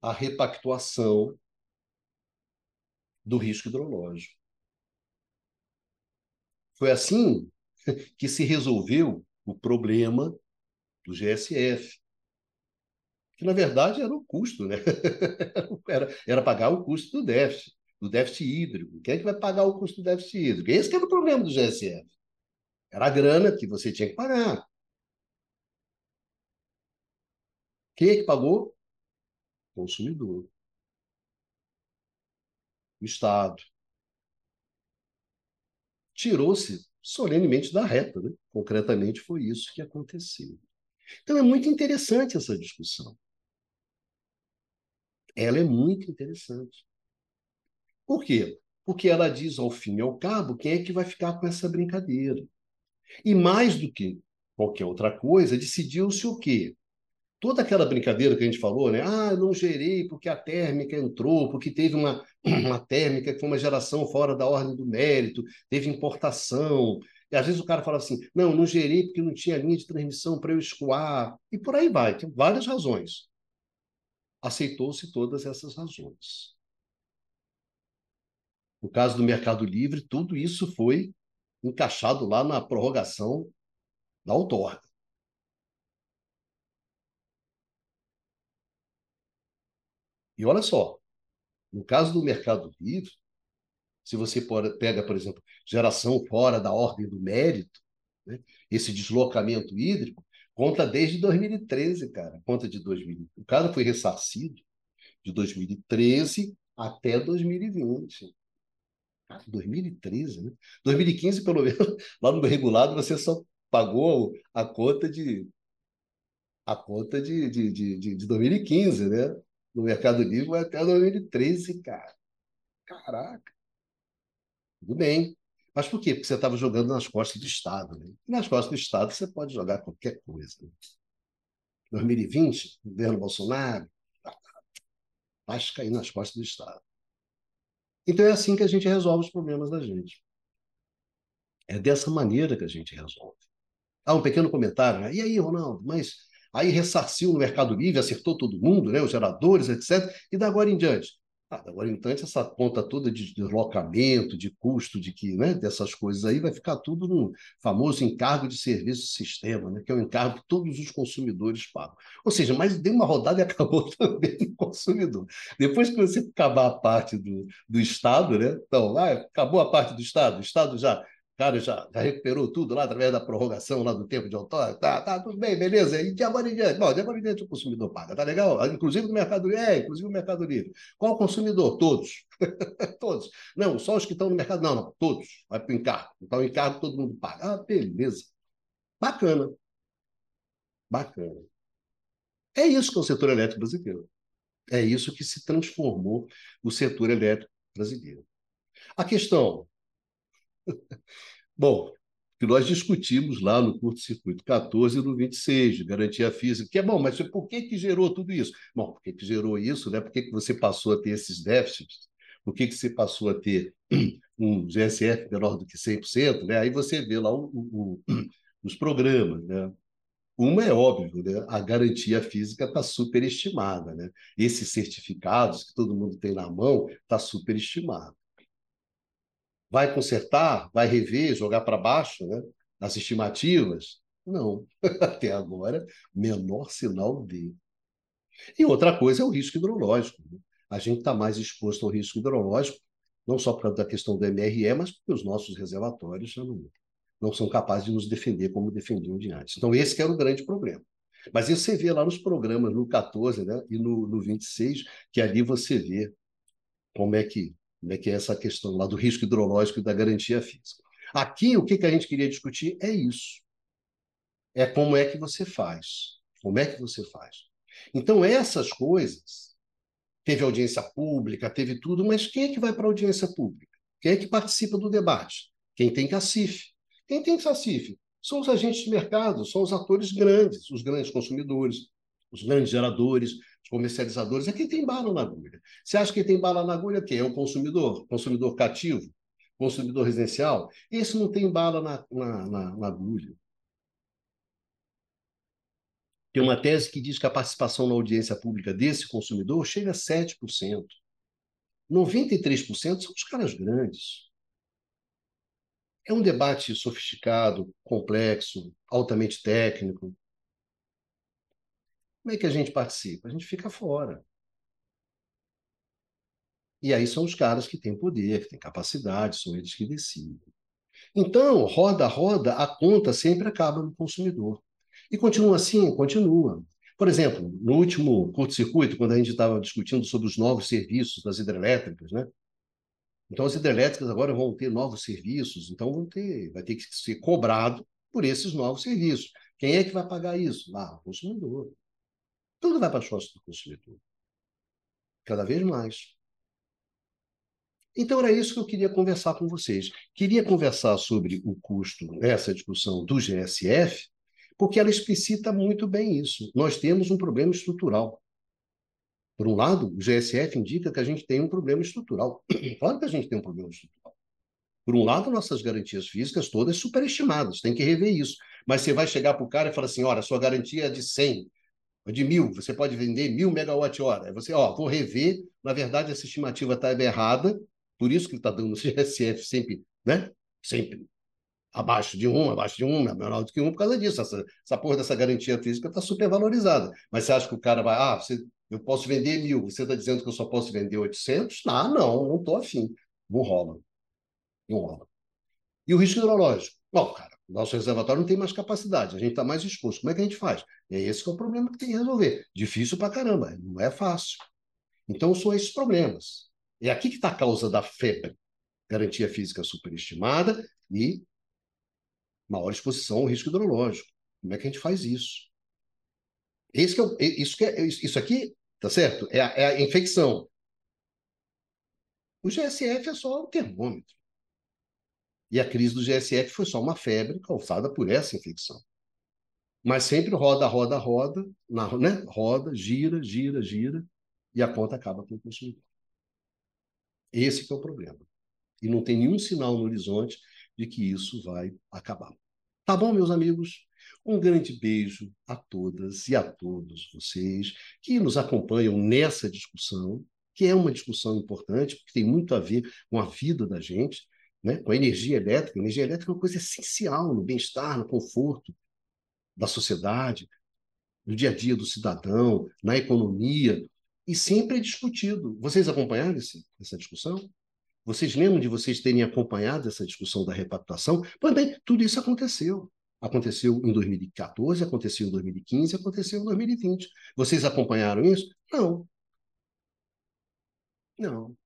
a repactuação do risco hidrológico. Foi assim [laughs] que se resolveu o problema do GSF, que na verdade era o custo, né? [laughs] era, era pagar o custo do déficit, do déficit hídrico. Quem é que vai pagar o custo do déficit hídrico? Esse que era o problema do GSF. Era a grana que você tinha que pagar. Quem é que pagou? O consumidor. O Estado. Tirou-se solenemente da reta. Né? Concretamente, foi isso que aconteceu. Então, é muito interessante essa discussão. Ela é muito interessante. Por quê? Porque ela diz, ao fim e ao cabo, quem é que vai ficar com essa brincadeira. E mais do que qualquer outra coisa, decidiu-se o quê? toda aquela brincadeira que a gente falou, né? Ah, não gerei porque a térmica entrou, porque teve uma, [clears throat] uma térmica que foi uma geração fora da ordem do mérito, teve importação. E às vezes o cara fala assim: não, não gerei porque não tinha linha de transmissão para eu escoar. E por aí vai, tem várias razões. Aceitou-se todas essas razões. No caso do Mercado Livre, tudo isso foi encaixado lá na prorrogação da outorga. E olha só, no caso do Mercado Livre, se você pega, por exemplo, geração fora da ordem do mérito, né? esse deslocamento hídrico, conta desde 2013, cara. Conta de 2000. O cara foi ressarcido de 2013 até 2020. Cara, 2013, né? 2015, pelo menos, [laughs] lá no regulado, você só pagou a conta de a conta de, de, de, de 2015, né? no Mercado Livre até 2013, cara. Caraca. Tudo bem. Mas por quê? Porque você estava jogando nas costas do Estado. Né? E nas costas do Estado você pode jogar qualquer coisa. Né? 2020, governo Bolsonaro, vai cair nas costas do Estado. Então é assim que a gente resolve os problemas da gente. É dessa maneira que a gente resolve. Há um pequeno comentário, né? E aí, Ronaldo, mas Aí ressarciu no Mercado Livre, acertou todo mundo, né, os geradores, etc. E da agora em diante? Da agora diante, essa conta toda de deslocamento, de custo, de que, né, dessas coisas aí, vai ficar tudo no famoso encargo de serviço sistema, né, que é o encargo que todos os consumidores pagam. Ou seja, mas deu uma rodada e acabou [laughs] também no consumidor. Depois que você acabar a parte do, do Estado, né? Então, ah, acabou a parte do Estado, o Estado já cara já, já recuperou tudo lá através da prorrogação lá do tempo de outorga, tá, tá, tudo bem, beleza. E de agora em diante? Bom, de agora em diante o consumidor paga, tá legal? Inclusive no Mercado Livre, é, inclusive no Mercado Livre. Qual consumidor? Todos. [laughs] todos. Não, só os que estão no mercado, não, não, todos. Vai para o encargo. Então, o encargo todo mundo paga. Ah, beleza. Bacana. Bacana. É isso que é o setor elétrico brasileiro. É isso que se transformou o setor elétrico brasileiro. A questão [laughs] Bom, que nós discutimos lá no curto-circuito 14 e no 26, de garantia física, que é bom, mas por que, que gerou tudo isso? Bom, por que, que gerou isso? Né? Por que, que você passou a ter esses déficits? Por que, que você passou a ter [clears throat] um GSF menor do que 100%? Né? Aí você vê lá o, o, [clears throat] os programas. Né? Uma é óbvio, né? a garantia física está superestimada. Né? Esses certificados que todo mundo tem na mão está superestimado. Vai consertar? Vai rever, jogar para baixo né? as estimativas? Não. [laughs] Até agora, menor sinal de. E outra coisa é o risco hidrológico. Né? A gente está mais exposto ao risco hidrológico, não só por causa da questão do MRE, mas porque os nossos reservatórios já não, não são capazes de nos defender como defendiam de antes. Então, esse era o grande problema. Mas isso você vê lá nos programas, no 14 né, e no, no 26, que ali você vê como é que né, que é essa questão lá do risco hidrológico e da garantia física. Aqui, o que, que a gente queria discutir é isso. É como é que você faz. Como é que você faz. Então, essas coisas, teve audiência pública, teve tudo, mas quem é que vai para a audiência pública? Quem é que participa do debate? Quem tem cacife? Quem tem cacife? São os agentes de mercado, são os atores grandes, os grandes consumidores, os grandes geradores, comercializadores, é quem tem bala na agulha. Você acha que tem bala na agulha quem? É o consumidor? Consumidor cativo? Consumidor residencial? Esse não tem bala na, na, na, na agulha. Tem uma tese que diz que a participação na audiência pública desse consumidor chega a 7%. 93% são os caras grandes. É um debate sofisticado, complexo, altamente técnico. Como é que a gente participa? A gente fica fora. E aí são os caras que têm poder, que têm capacidade, são eles que decidem. Então, roda, roda, a conta sempre acaba no consumidor. E continua assim? Continua. Por exemplo, no último curto-circuito, quando a gente estava discutindo sobre os novos serviços das hidrelétricas, né? Então, as hidrelétricas agora vão ter novos serviços, então vão ter, vai ter que ser cobrado por esses novos serviços. Quem é que vai pagar isso? Ah, o consumidor. Tudo vai para costas do consumidor. Cada vez mais. Então, era isso que eu queria conversar com vocês. Queria conversar sobre o custo, essa discussão do GSF, porque ela explicita muito bem isso. Nós temos um problema estrutural. Por um lado, o GSF indica que a gente tem um problema estrutural. [clears throat] claro que a gente tem um problema estrutural. Por um lado, nossas garantias físicas todas superestimadas, tem que rever isso. Mas você vai chegar para o cara e falar assim: olha, sua garantia é de 100, é de mil, você pode vender mil megawatt-hora. Você, ó, vou rever, na verdade, essa estimativa está errada, por isso que está dando [laughs] o GSF sempre, né? Sempre abaixo de um, abaixo de um, menor do que um, por causa disso. Essa, essa porra dessa garantia física está super valorizada. Mas você acha que o cara vai, ah, você, eu posso vender mil, você está dizendo que eu só posso vender 800? Ah, não, não estou afim. Não rola. Não rola. E o risco hidrológico? Bom, cara, nosso reservatório não tem mais capacidade, a gente está mais exposto. Como é que a gente faz? É esse que é o problema que tem que resolver. Difícil para caramba, não é fácil. Então, são esses problemas. É aqui que está a causa da febre. Garantia física superestimada e maior exposição ao risco hidrológico. Como é que a gente faz isso? Esse que é, isso, que é, isso aqui, tá certo? É a, é a infecção. O GSF é só um termômetro. E a crise do GSF foi só uma febre causada por essa infecção. Mas sempre roda, roda, roda, na, né? roda, gira, gira, gira, e a conta acaba com o consumidor. Esse é o problema. E não tem nenhum sinal no horizonte de que isso vai acabar. Tá bom, meus amigos? Um grande beijo a todas e a todos vocês que nos acompanham nessa discussão, que é uma discussão importante, porque tem muito a ver com a vida da gente, né? com a energia elétrica. A energia elétrica é uma coisa essencial no bem-estar, no conforto da sociedade, no dia a dia do cidadão, na economia, e sempre é discutido. Vocês acompanharam esse, essa discussão? Vocês lembram de vocês terem acompanhado essa discussão da repactuação? Pois bem, tudo isso aconteceu. Aconteceu em 2014, aconteceu em 2015, aconteceu em 2020. Vocês acompanharam isso? Não. Não.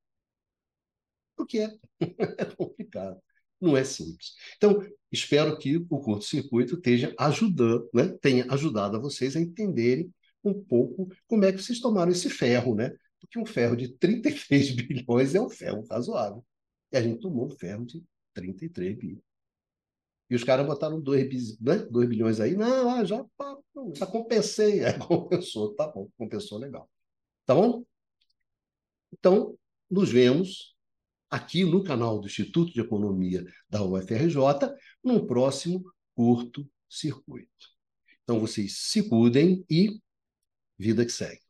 Porque é, [laughs] é complicado. Não é simples. Então, espero que o curto-circuito esteja ajudando, né? tenha ajudado a vocês a entenderem um pouco como é que vocês tomaram esse ferro, né? Porque um ferro de 33 [laughs] bilhões é um ferro razoável. E a gente tomou um ferro de 33 bilhões. E os caras botaram 2, né? 2 bilhões aí. Não, ah, já, já compensei. [laughs] É, compensou, tá bom, compensou legal. Tá bom? Então, nos vemos aqui no canal do Instituto de Economia da UFRJ, num próximo curto circuito. Então vocês se cuidem e vida que segue.